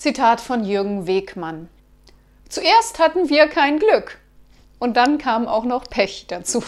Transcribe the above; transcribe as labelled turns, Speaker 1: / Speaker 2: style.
Speaker 1: Zitat von Jürgen Wegmann. Zuerst hatten wir kein Glück und dann kam auch noch Pech dazu.